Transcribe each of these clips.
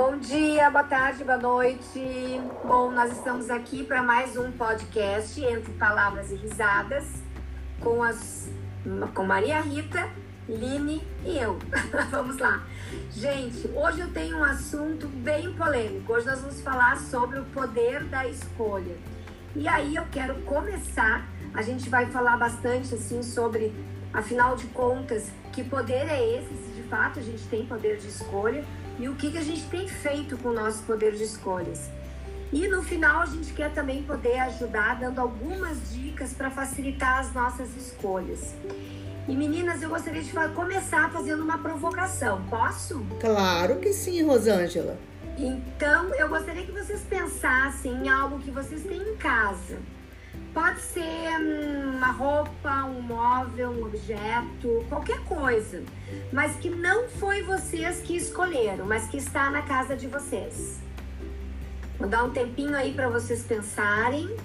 Bom dia, boa tarde, boa noite. Bom, nós estamos aqui para mais um podcast entre palavras e risadas com as com Maria Rita, Line e eu. vamos lá. Gente, hoje eu tenho um assunto bem polêmico. Hoje nós vamos falar sobre o poder da escolha. E aí eu quero começar, a gente vai falar bastante assim sobre, afinal de contas, que poder é esse, se de fato a gente tem poder de escolha e o que, que a gente tem feito com o nosso poder de escolhas. E no final a gente quer também poder ajudar dando algumas dicas para facilitar as nossas escolhas. E meninas, eu gostaria de começar fazendo uma provocação. Posso? Claro que sim, Rosângela. Então, eu gostaria que vocês pensassem em algo que vocês têm em casa. Pode ser uma roupa, um móvel, um objeto, qualquer coisa, mas que não foi vocês que escolheram, mas que está na casa de vocês. Vou dar um tempinho aí para vocês pensarem.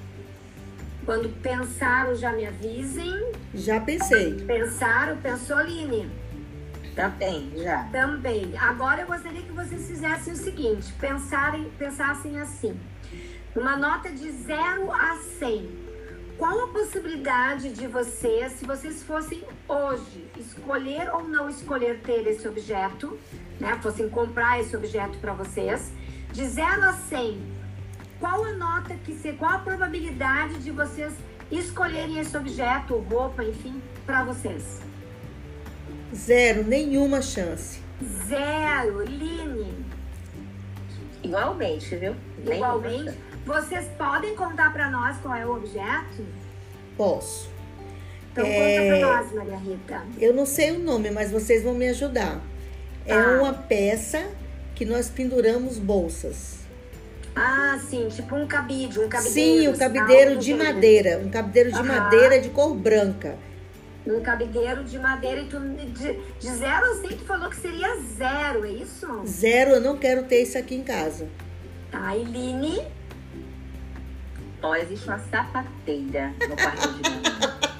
Quando pensaram, já me avisem. Já pensei. Pensaram, pensou, Aline? Também, já. Também. Agora eu gostaria que vocês fizessem o seguinte: pensarem, pensassem assim. Uma nota de 0 a 100 qual a possibilidade de vocês, se vocês fossem hoje escolher ou não escolher ter esse objeto, né? Fossem comprar esse objeto para vocês, de 0 a 100, qual a nota que se, qual a probabilidade de vocês escolherem esse objeto, roupa, enfim, para vocês? Zero, nenhuma chance. Zero, Line. Igualmente, viu? Igualmente. Vocês podem contar para nós qual é o objeto? Posso. Então é... conta para nós, Maria Rita. Eu não sei o nome, mas vocês vão me ajudar. É ah. uma peça que nós penduramos bolsas. Ah, sim, tipo um cabide, um cabideiro. Sim, um cabideiro de madeira, um cabideiro de madeira de cor branca. Um cabideiro de madeira e tu de, de zero a 100 tu falou que seria zero, é isso? Zero, eu não quero ter isso aqui em casa. Tá, Eline? Ó, existe uma sapateira no quarto de mamãe.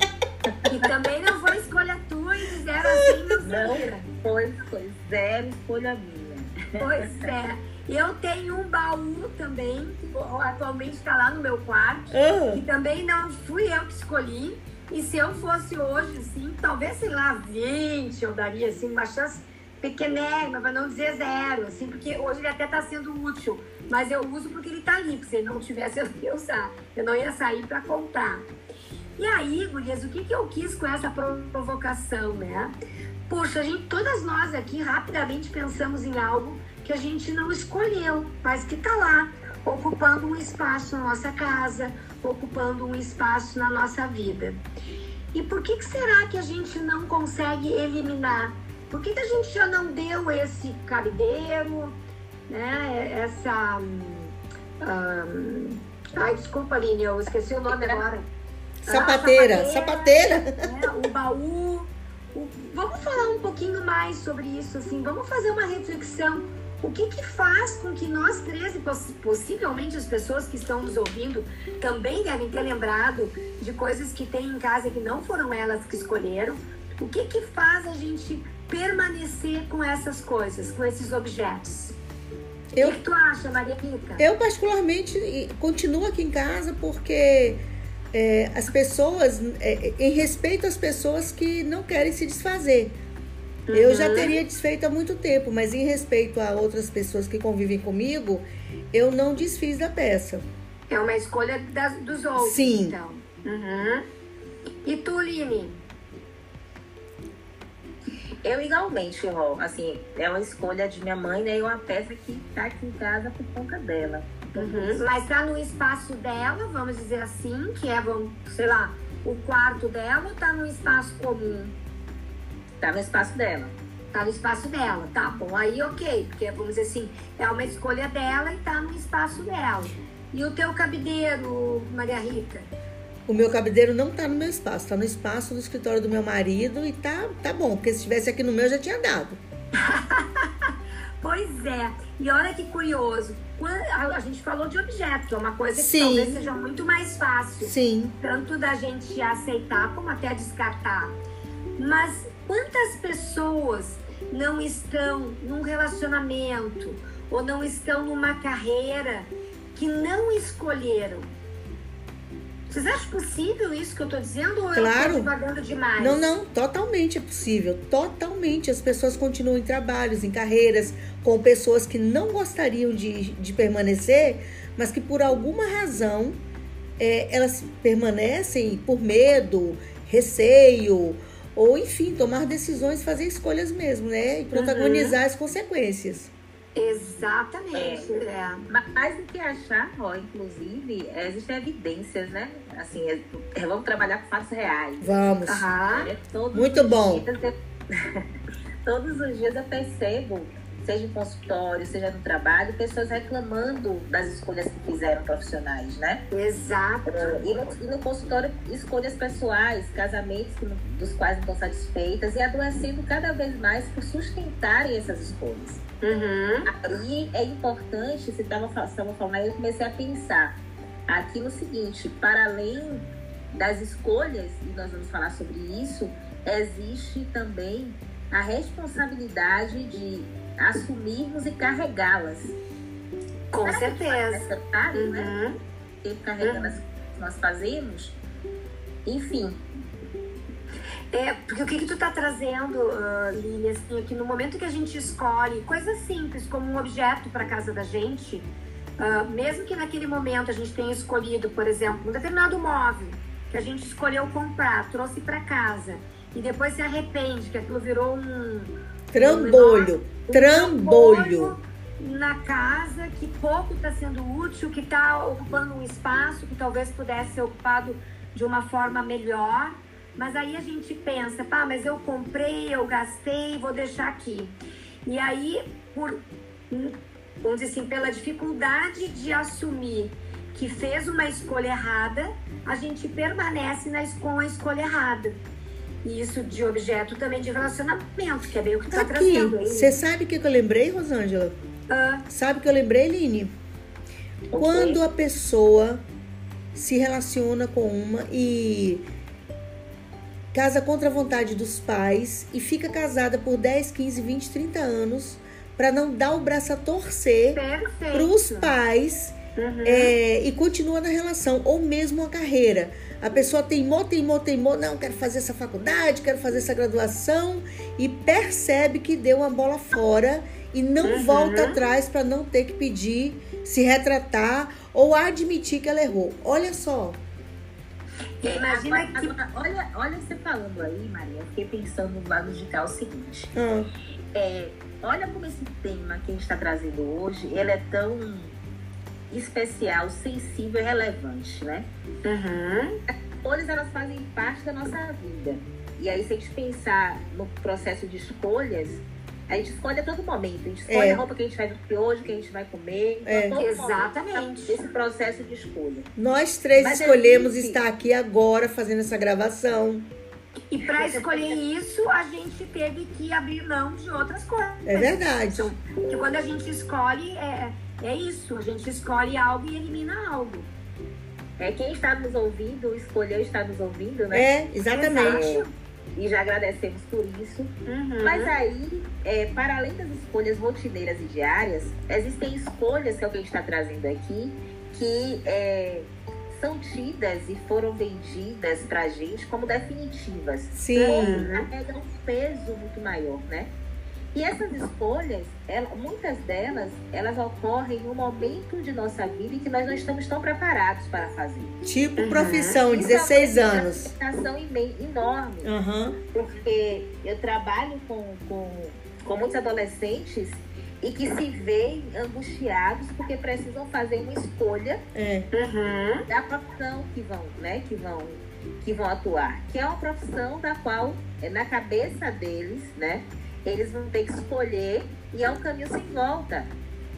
E também não foi escolha tua e zero assim não Não foi, foi zero escolha minha. Pois é. Eu tenho um baú também, que atualmente está lá no meu quarto, uhum. que também não fui eu que escolhi. E se eu fosse hoje, assim, talvez, sei lá, 20, eu daria, assim, uma chance pequenérrima, para não dizer zero, assim, porque hoje ele até está sendo útil, mas eu uso porque ele ali, porque se ele não tivesse eu não ia usar, eu não ia sair para comprar. E aí, gurias, o que, que eu quis com essa provocação, né? Poxa, a gente, todas nós aqui rapidamente pensamos em algo que a gente não escolheu, mas que está lá, ocupando um espaço na nossa casa, ocupando um espaço na nossa vida. E por que, que será que a gente não consegue eliminar por que, que a gente já não deu esse cabideiro, né? Essa. Um, ai, desculpa, Aline, eu esqueci o nome agora. Sapateira, ah, sapateira. sapateira. Né? O baú. O... Vamos falar um pouquinho mais sobre isso, assim. Vamos fazer uma reflexão. O que, que faz com que nós três, e possivelmente as pessoas que estão nos ouvindo, também devem ter lembrado de coisas que tem em casa que não foram elas que escolheram. O que, que faz a gente permanecer com essas coisas, com esses objetos. Eu, o que tu acha, Maria Rita? Eu, particularmente, continuo aqui em casa porque é, as pessoas, é, em respeito às pessoas que não querem se desfazer. Uhum. Eu já uhum. teria desfeito há muito tempo, mas em respeito a outras pessoas que convivem comigo, eu não desfiz da peça. É uma escolha das, dos outros, Sim. então. Uhum. E tu, Line? Eu igualmente, Rô, assim, é uma escolha de minha mãe, né? E uma peça que tá aqui em casa por conta dela. Uhum. Mas tá no espaço dela, vamos dizer assim, que é, vamos, sei lá, o quarto dela ou tá no espaço comum? Tá no espaço dela. Tá no espaço dela, tá bom. Aí ok, porque vamos dizer assim, é uma escolha dela e tá no espaço dela. E o teu cabideiro, Maria Rita? O meu cabideiro não tá no meu espaço, tá no espaço do escritório do meu marido e tá, tá bom, porque se estivesse aqui no meu já tinha dado. pois é. E olha que curioso. A gente falou de objeto, que é uma coisa que Sim. talvez seja muito mais fácil. Sim. Tanto da gente aceitar como até descartar. Mas quantas pessoas não estão num relacionamento ou não estão numa carreira que não escolheram. Vocês acham possível isso que eu estou dizendo ou claro. eu estou devagando demais? Não, não, totalmente é possível. Totalmente. As pessoas continuam em trabalhos, em carreiras, com pessoas que não gostariam de, de permanecer, mas que por alguma razão é, elas permanecem por medo, receio, ou enfim, tomar decisões, fazer escolhas mesmo, né? E protagonizar uhum. as consequências. Exatamente. É. É. Mais do que achar, ó, inclusive, existem evidências, né? Assim, é, é, vamos trabalhar com fatos reais. Vamos. Uhum. Muito bom. Eu, todos os dias eu percebo seja em consultório, seja no trabalho, pessoas reclamando das escolhas que fizeram profissionais, né? Exato. E no, e no consultório, escolhas pessoais, casamentos que, dos quais não estão satisfeitas e adoecendo cada vez mais por sustentarem essas escolhas. Uhum. Aí é importante, você estava falando aí, eu comecei a pensar aqui no seguinte, para além das escolhas, e nós vamos falar sobre isso, existe também a responsabilidade de assumirmos e carregá-las. Com certeza. Né? uhum. né? Tempo carregando as que nós fazemos. Enfim. É, porque o que, que tu tá trazendo, uh, Lili, assim, é que no momento que a gente escolhe coisas simples, como um objeto para casa da gente, uh, mesmo que naquele momento a gente tenha escolhido, por exemplo, um determinado móvel que a gente escolheu comprar, trouxe para casa, e depois se arrepende que aquilo virou um, Trambolho. Um trambolho. Na casa que pouco está sendo útil, que está ocupando um espaço que talvez pudesse ser ocupado de uma forma melhor. Mas aí a gente pensa, pá, mas eu comprei, eu gastei, vou deixar aqui. E aí, por, vamos dizer assim, pela dificuldade de assumir que fez uma escolha errada, a gente permanece na, com a escolha errada. E isso de objeto também de relacionamento, que é bem o que tu tá trazendo. Você sabe o que, eu lembrei, Rosângela? Ah. Sabe o que eu lembrei, Line? Okay. Quando a pessoa se relaciona com uma e casa contra a vontade dos pais e fica casada por 10, 15, 20, 30 anos para não dar o braço a torcer para os pais uhum. é, e continua na relação ou mesmo a carreira. A pessoa teimou, teimou, teimou, não, quero fazer essa faculdade, quero fazer essa graduação e percebe que deu uma bola fora e não uhum. volta atrás para não ter que pedir, se retratar ou admitir que ela errou. Olha só. Imagina que. Olha, olha você falando aí, Maria, eu fiquei pensando no lado de cá o seguinte. Ah. É, olha como esse tema que a gente está trazendo hoje, ele é tão especial, sensível e relevante, né? Uhum. As cores, elas fazem parte da nossa vida. E aí, se a gente pensar no processo de escolhas, a gente escolhe a todo momento. A gente escolhe é. a roupa que a gente vai vestir hoje, que a gente vai comer. Então, é. Exatamente. Esse processo de escolha. Nós três Mas escolhemos existe... estar aqui agora fazendo essa gravação. E para escolher isso, a gente teve que abrir mão de outras coisas. É verdade. Então, porque quando a gente escolhe, é, é isso, a gente escolhe algo e elimina algo. É quem está nos ouvindo, escolheu estar nos ouvindo, né? É, exatamente. É, e já agradecemos por isso. Uhum. Mas aí, é, para além das escolhas rotineiras e diárias, existem escolhas que é o que a gente está trazendo aqui, que é, são tidas e foram vendidas para a gente como definitivas. Sim. Carregam um peso muito maior, né? E essas escolhas, ela, muitas delas, elas ocorrem no momento de nossa vida em que nós não estamos tão preparados para fazer. Tipo uhum. profissão, 16 é anos. Uma enorme. Uhum. Porque eu trabalho com, com, com muitos adolescentes e que se veem angustiados porque precisam fazer uma escolha é. uhum. da profissão que vão, né, que vão que vão atuar, que é uma profissão da qual é na cabeça deles, né, eles vão ter que escolher e é um caminho sem volta.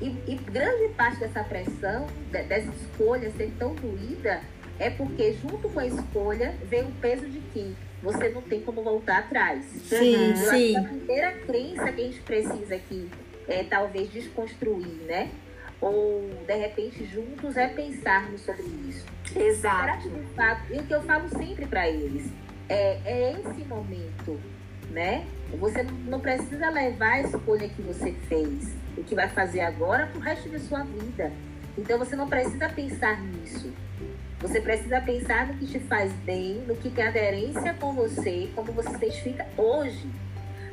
E, e grande parte dessa pressão, de, dessa escolha ser tão doída, é porque junto com a escolha vem o peso de que você não tem como voltar atrás. Sim, uhum. sim. A primeira crença que a gente precisa aqui é talvez desconstruir, né? Ou de repente juntos é pensarmos sobre isso. Exato. De fato, e o que eu falo sempre para eles é, é esse momento né? Você não precisa levar a escolha que você fez, o que vai fazer agora, para o resto da sua vida. Então você não precisa pensar nisso. Você precisa pensar no que te faz bem, no que tem aderência com você, como você se identifica hoje.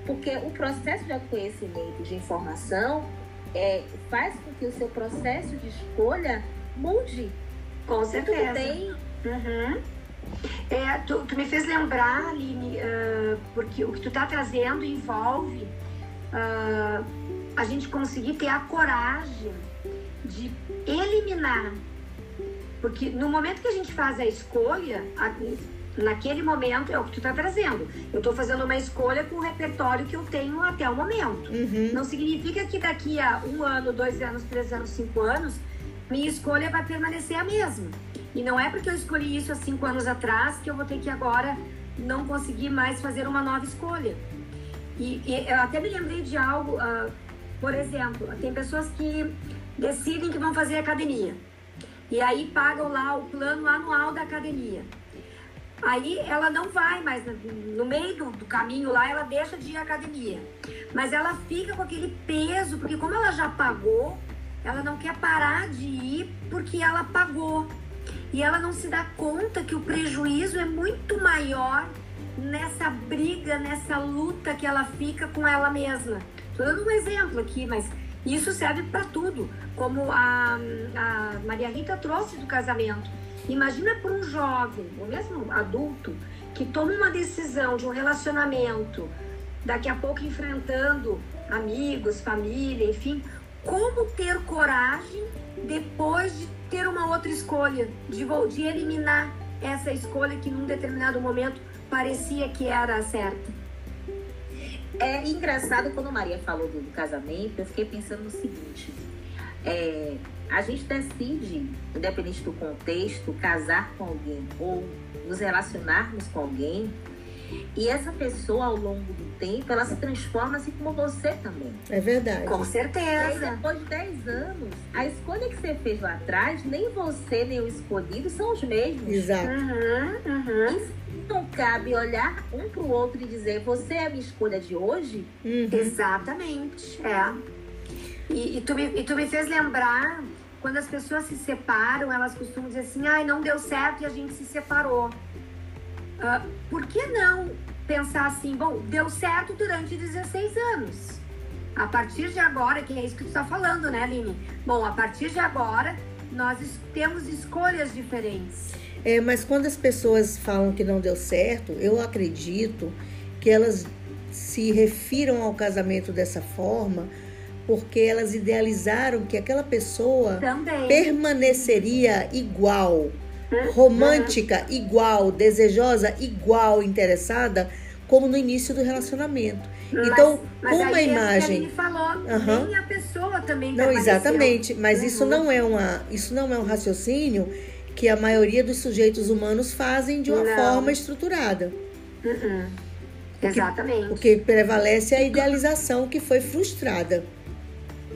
Porque o processo de autoconhecimento, de informação, é, faz com que o seu processo de escolha mude. Com certeza. Tem... Uhum. É, tu, tu, me fez lembrar, Aline, uh, porque o que tu está trazendo envolve uh, a gente conseguir ter a coragem de eliminar. Porque no momento que a gente faz a escolha, a, naquele momento é o que tu está trazendo. Eu estou fazendo uma escolha com o repertório que eu tenho até o momento. Uhum. Não significa que daqui a um ano, dois anos, três anos, cinco anos, minha escolha vai permanecer a mesma. E não é porque eu escolhi isso há cinco anos atrás que eu vou ter que agora não conseguir mais fazer uma nova escolha. E, e eu até me lembrei de algo, uh, por exemplo, tem pessoas que decidem que vão fazer academia. E aí pagam lá o plano anual da academia. Aí ela não vai mais, no meio do, do, caminho lá, ela deixa de ir à academia. Mas ela fica com aquele peso, porque como ela já pagou, ela não quer parar de ir porque ela pagou. E ela não se dá conta que o prejuízo é muito maior nessa briga, nessa luta que ela fica com ela mesma. Estou dando um exemplo aqui, mas isso serve para tudo, como a, a Maria Rita trouxe do casamento. Imagina para um jovem, ou mesmo adulto, que toma uma decisão de um relacionamento, daqui a pouco enfrentando amigos, família, enfim, como ter coragem depois de ter uma outra escolha, de, de eliminar essa escolha que num determinado momento parecia que era a certa. É engraçado quando Maria falou do, do casamento, eu fiquei pensando no seguinte: é, a gente decide, independente do contexto, casar com alguém ou nos relacionarmos com alguém, e essa pessoa, ao longo do tempo, ela se transforma assim como você também. É verdade. Com certeza. E depois de 10 anos, a escolha que você fez lá atrás, nem você, nem o escolhido são os mesmos. Exato. Uhum, uhum. E não cabe olhar um para o outro e dizer, você é a minha escolha de hoje? Uhum. Exatamente. É. E, e, tu me, e tu me fez lembrar, quando as pessoas se separam, elas costumam dizer assim, ai, não deu certo e a gente se separou. Uh, por que não pensar assim, bom, deu certo durante 16 anos. A partir de agora, que é isso que tu está falando, né, Aline? Bom, a partir de agora, nós temos escolhas diferentes. É, mas quando as pessoas falam que não deu certo, eu acredito que elas se refiram ao casamento dessa forma porque elas idealizaram que aquela pessoa Também. permaneceria igual, romântica igual, desejosa igual, interessada, como no início do relacionamento. Mas, então, mas com uma aí é imagem. que a falou, Aham. nem a pessoa também Não, exatamente, mas isso Uhum. não é uma, isso não é um raciocínio que a maioria dos sujeitos humanos fazem de uma Não. forma estruturada. Uhum. Exatamente. O que prevalece é a idealização que foi frustrada.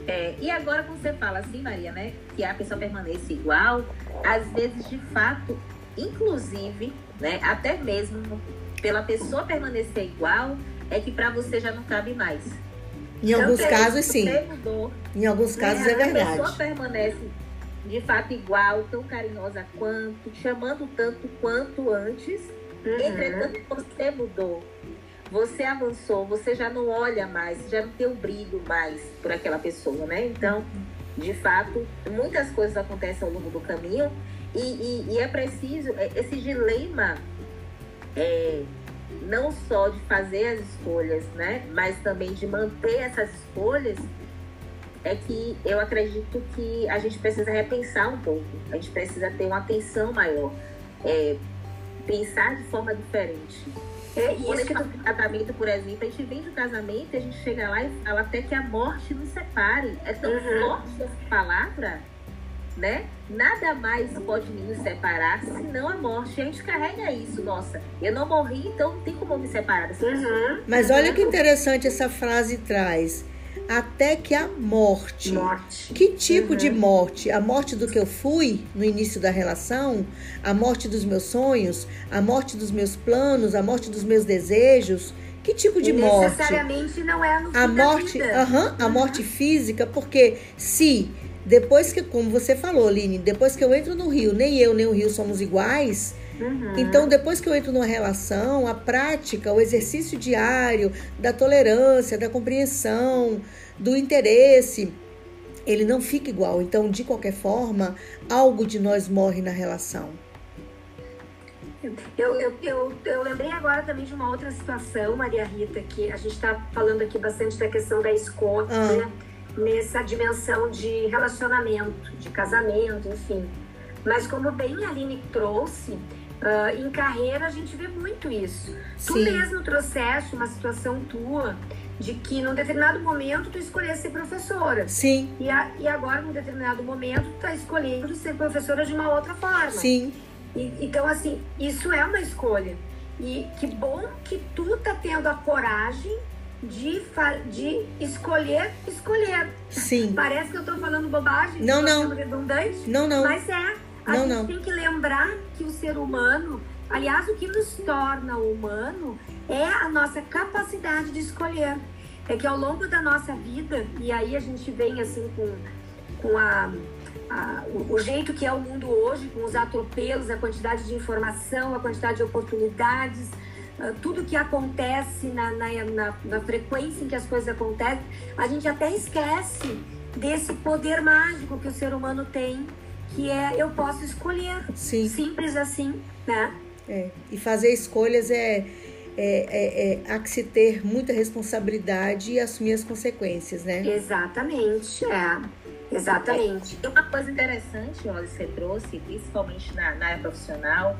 É, e agora quando você fala assim, Maria, né? Que a pessoa permanece igual, às vezes de fato, inclusive, né? Até mesmo pela pessoa permanecer igual, é que para você já não cabe mais. Em alguns Também, casos, sim. Mudou. Em alguns casos é A pessoa verdade. permanece de fato igual, tão carinhosa quanto, chamando tanto quanto antes. Uhum. Entretanto, você mudou. Você avançou, você já não olha mais, já não tem o brilho mais por aquela pessoa, né? Então, de fato, muitas coisas acontecem ao longo do caminho e, e- e é preciso, é, esse dilema é, não só de fazer as escolhas, né? Mas também de manter essas escolhas, é que eu acredito que a gente precisa repensar um pouco. A gente precisa ter uma atenção maior. é, pensar de forma diferente. É Quando a isso gente que de casamento, por exemplo, a gente vem de um casamento e a gente chega lá e fala até que a morte nos separe. É tão Uhum. forte essa palavra, né? Nada mais pode nos separar senão a morte. E a gente carrega isso, nossa. Eu não morri, então não tem como me separar dessa. Uhum. Mas olha que interessante essa frase traz. Até que a morte. Morte. Que tipo Uhum. de morte? A morte do que eu fui no início da relação? A morte dos meus sonhos? A morte dos meus planos? A morte dos meus desejos? Que tipo de morte? Necessariamente não é no fim a morte. Uhum, a morte física, porque se depois que, como você falou, Aline, depois que eu entro no rio, nem eu nem o rio somos iguais. Uhum. Então, depois que eu entro numa relação, a prática, o exercício diário da tolerância, da compreensão, do interesse, ele não fica igual. Então, de qualquer forma, algo de nós morre na relação. Eu, eu, eu, eu, lembrei agora também de uma outra situação, Maria Rita, que a gente está falando aqui bastante da questão da escolha, ah. Nessa dimensão de relacionamento, de casamento, enfim. Mas como bem a Aline trouxe, uh, em carreira a gente vê muito isso. Sim. Tu mesmo trouxeste uma situação tua de que num determinado momento tu escolhesse ser professora. Sim. E, a, e agora, num determinado momento, tu tá escolhendo ser professora de uma outra forma. Sim. E, então, assim, isso é uma escolha. E que bom que tu tá tendo a coragem de, de escolher, escolher. Sim. Parece que eu tô falando bobagem, não, não. redundante. Não, não. Mas é. A não, gente não. tem que lembrar que o ser humano, aliás, o que nos torna humano é a nossa capacidade de escolher. É que ao longo da nossa vida, e aí a gente vem assim com, com a, a o, o, jeito que é o mundo hoje, com os atropelos, a quantidade de informação, a quantidade de oportunidades, tudo que acontece na, na, na, na frequência em que as coisas acontecem, a gente até esquece desse poder mágico que o ser humano tem, que é eu posso escolher. Sim. Simples assim, né? É, e fazer escolhas é é, é, é, há que se ter muita responsabilidade e assumir as consequências, né? Exatamente, é. Exatamente. É, uma coisa interessante, olha, você trouxe, principalmente na, na área profissional,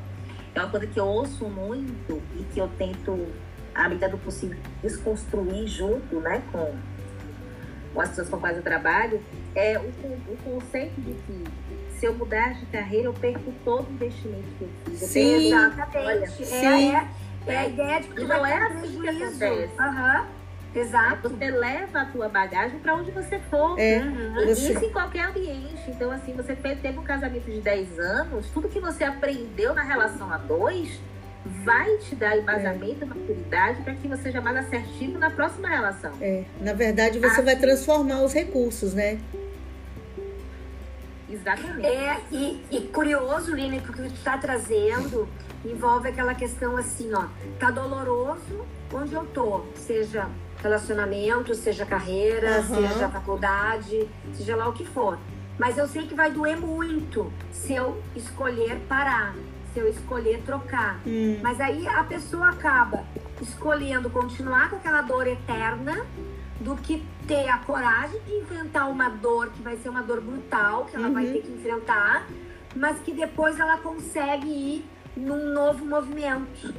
é uma coisa que eu ouço muito e que eu tento, à medida do possível, desconstruir junto, né, com, com as pessoas com quais eu trabalho, é o, o conceito de que se eu mudar de carreira, eu perco todo o investimento que eu fiz. Sim, exatamente. Olha, sim. É, é a ideia de que não é assim que acontece. Uhum. Exato. Você leva a tua bagagem para onde você for. É, uhum. você... Isso em qualquer ambiente. Então, assim, você teve um casamento de 10 anos, tudo que você aprendeu na relação a dois vai te dar embasamento, é. maturidade para que você seja mais assertivo na próxima relação. É, na verdade você assim, vai transformar os recursos, né? Exatamente. É, e, e curioso, Lina, porque o que tu está trazendo envolve aquela questão assim, ó, tá doloroso onde eu tô, seja relacionamento, seja carreira, uhum. seja faculdade, seja lá o que for. Mas eu sei que vai doer muito se eu escolher parar, se eu escolher trocar. Hum. Mas aí a pessoa acaba escolhendo continuar com aquela dor eterna do que ter a coragem de enfrentar uma dor que vai ser uma dor brutal, que ela uhum. vai ter que enfrentar, mas que depois ela consegue ir num novo movimento.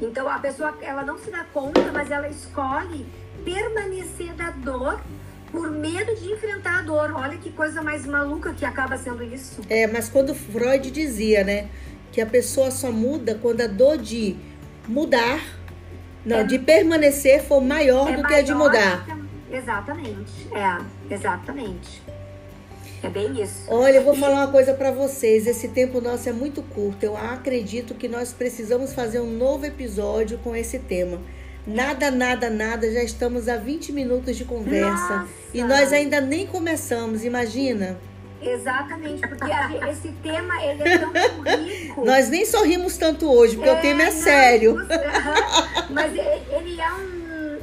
Então a pessoa ela não se dá conta, mas ela escolhe permanecer da dor por medo de enfrentar a dor. Olha que coisa mais maluca que acaba sendo isso. É, mas quando Freud dizia, né, que a pessoa só muda quando a dor de mudar, não, é, de permanecer for maior é do que a de mudar. Que, exatamente. É, exatamente. É bem isso. Olha, eu vou falar uma coisa para vocês. Esse tempo nosso é muito curto. Eu acredito que nós precisamos fazer um novo episódio com esse tema. Nada, nada, nada. Já estamos a 20 minutos de conversa. Nossa. E nós ainda nem começamos, imagina? Exatamente, porque esse tema ele é tão rico. Nós nem sorrimos tanto hoje, porque é, o tema é não, sério. Mas ele é um,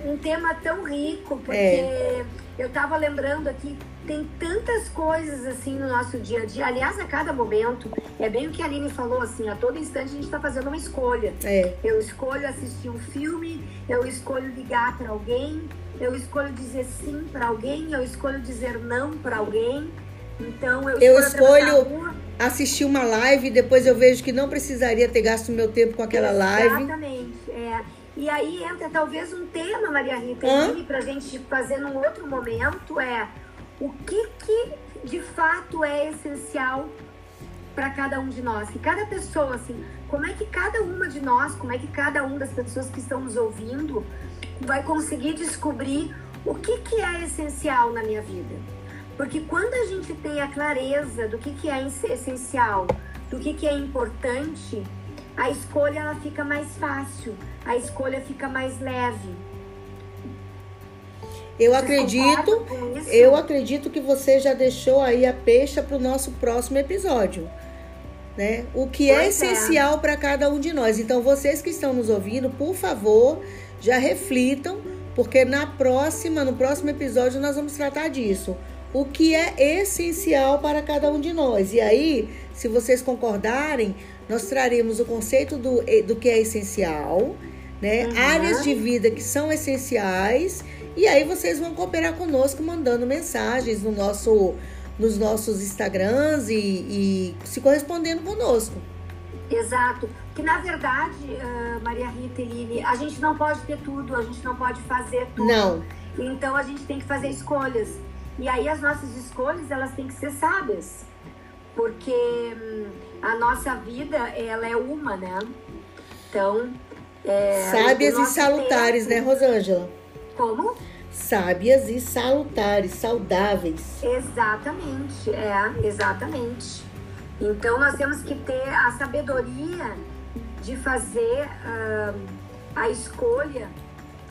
um tema tão rico, porque é. eu estava lembrando aqui tem tantas coisas assim no nosso dia a dia. Aliás, a cada momento, é bem o que a Aline falou, assim, a todo instante a gente está fazendo uma escolha. É. Eu escolho assistir um filme, eu escolho ligar para alguém, eu escolho dizer sim para alguém, eu escolho dizer não para alguém. Então eu, eu escolho assistir uma live, depois eu vejo que não precisaria ter gasto meu tempo com aquela live. Exatamente. E aí entra talvez um tema, Maria Rita, para a gente fazer num outro momento, é o que, que de fato é essencial para cada um de nós. Que cada pessoa, assim, como é que cada uma de nós, como é que cada uma das pessoas que estão nos ouvindo vai conseguir descobrir o que, que é essencial na minha vida. Porque quando a gente tem a clareza do que, que é essencial, do que, que é importante, a escolha ela fica mais fácil, a escolha fica mais leve. Eu acredito, eu acredito que você já deixou aí a peixa para o nosso próximo episódio. Né? O que é pois é essencial é. para cada um de nós. Então, vocês que estão nos ouvindo, por favor, já reflitam, porque na próxima, no próximo episódio, nós vamos tratar disso. O que é essencial para cada um de nós. E aí, se vocês concordarem, nós traremos o conceito do, do que é essencial, né? Uhum. Áreas de vida que são essenciais. E aí vocês vão cooperar conosco mandando mensagens no nosso nos nossos Instagrams e, e se correspondendo conosco. Exato. Que na verdade, uh, Maria Rita e Lili, a gente não pode ter tudo, a gente não pode fazer tudo. Não. Então a gente tem que fazer escolhas. E aí as nossas escolhas, elas têm que ser sábias. Porque hum, a nossa vida, ela é uma, né? Então. É, Sábias e salutares, tempo... né, Rosângela? Como? sábias e salutares, saudáveis. Exatamente, é, exatamente. Então nós temos que ter a sabedoria de fazer uh, a escolha,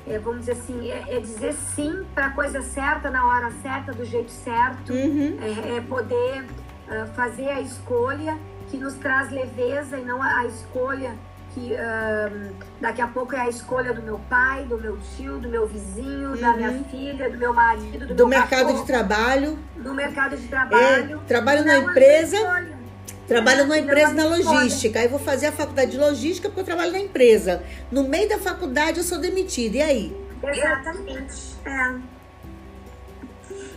é, vamos dizer assim, é, é dizer sim para a coisa certa na hora certa, do jeito certo, uhum. é, é, poder uh, fazer a escolha que nos traz leveza e não a escolha que um, daqui a pouco é a escolha do meu pai, do meu tio, do meu vizinho, uhum. da minha uhum. filha, do meu marido, do, do meu mercado cachorro, de trabalho. Do mercado de trabalho. É, trabalho na empresa. Trabalho numa empresa na logística. Aí vou fazer a faculdade de logística porque eu trabalho na empresa. No meio da faculdade eu sou demitida. E aí? Exatamente. É.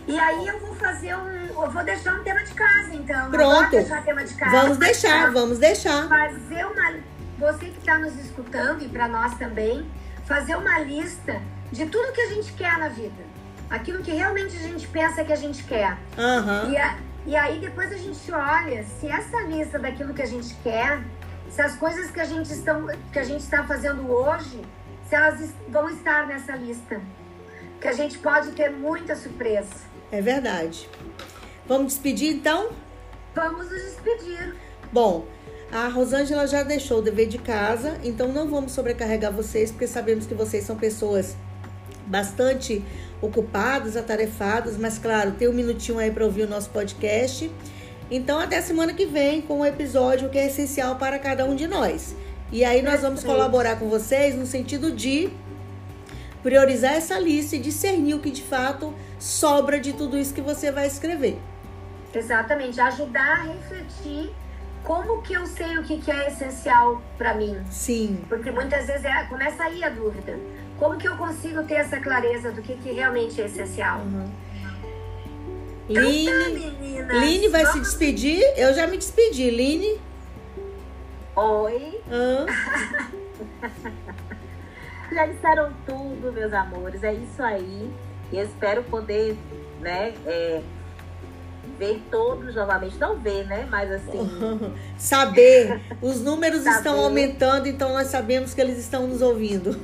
E aí eu vou fazer um. Eu vou deixar um tema de casa, então. Pronto. Deixar de casa, vamos deixar, vamos deixar. Fazer uma você que está nos escutando e para nós também, fazer uma lista de tudo que a gente quer na vida. Aquilo que realmente a gente pensa que a gente quer. Uhum. E, a, e aí depois a gente olha se essa lista daquilo que a gente quer, se as coisas que a gente, estão, que a gente está fazendo hoje, se elas vão estar nessa lista. Que a gente pode ter muita surpresa. É verdade. Vamos despedir então? Vamos nos despedir. Bom, a Rosângela já deixou o dever de casa, então não vamos sobrecarregar vocês, porque sabemos que vocês são pessoas bastante ocupadas, atarefadas, mas claro, tem um minutinho aí para ouvir o nosso podcast. Então, até semana que vem com um episódio que é essencial para cada um de nós. E aí nós vamos colaborar com vocês no sentido de priorizar essa lista e discernir o que de fato sobra de tudo isso que você vai escrever. Exatamente, ajudar a refletir como que eu sei o que, que é essencial para mim? Sim. Porque muitas vezes é, começa aí a dúvida. Como que eu consigo ter essa clareza do que, que realmente é essencial? Uhum. Line, tá, Line vai Vamos... se despedir? Eu já me despedi. Line? Oi. Ah. já disseram tudo, meus amores. É isso aí. E eu espero poder, né, é, ver todos novamente, não ver, né? Mas assim. Saber. Os números Saber. estão aumentando, então nós sabemos que eles estão nos ouvindo.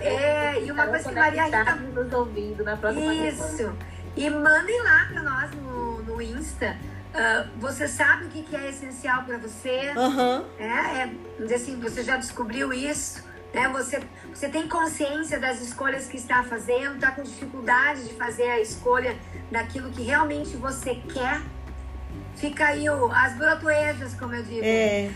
É, e uma coisa que Maria Rita. nos ouvindo na próxima Isso. Semana. E mandem lá para nós no, no Insta. Uh, você sabe o que, que é essencial para você? Uhum. É, é, assim, você já descobriu isso? Né? Você, você tem consciência das escolhas que está fazendo, está com dificuldade de fazer a escolha daquilo que realmente você quer. Fica aí o, as brotoejas, como eu digo. É.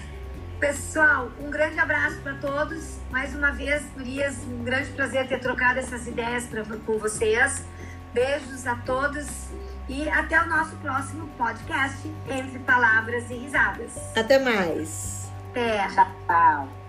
Pessoal, um grande abraço para todos. Mais uma vez, Gurias, um grande prazer ter trocado essas ideias pra, com vocês. Beijos a todos e até o nosso próximo podcast Entre Palavras e Risadas. Até mais. Até. Tchau.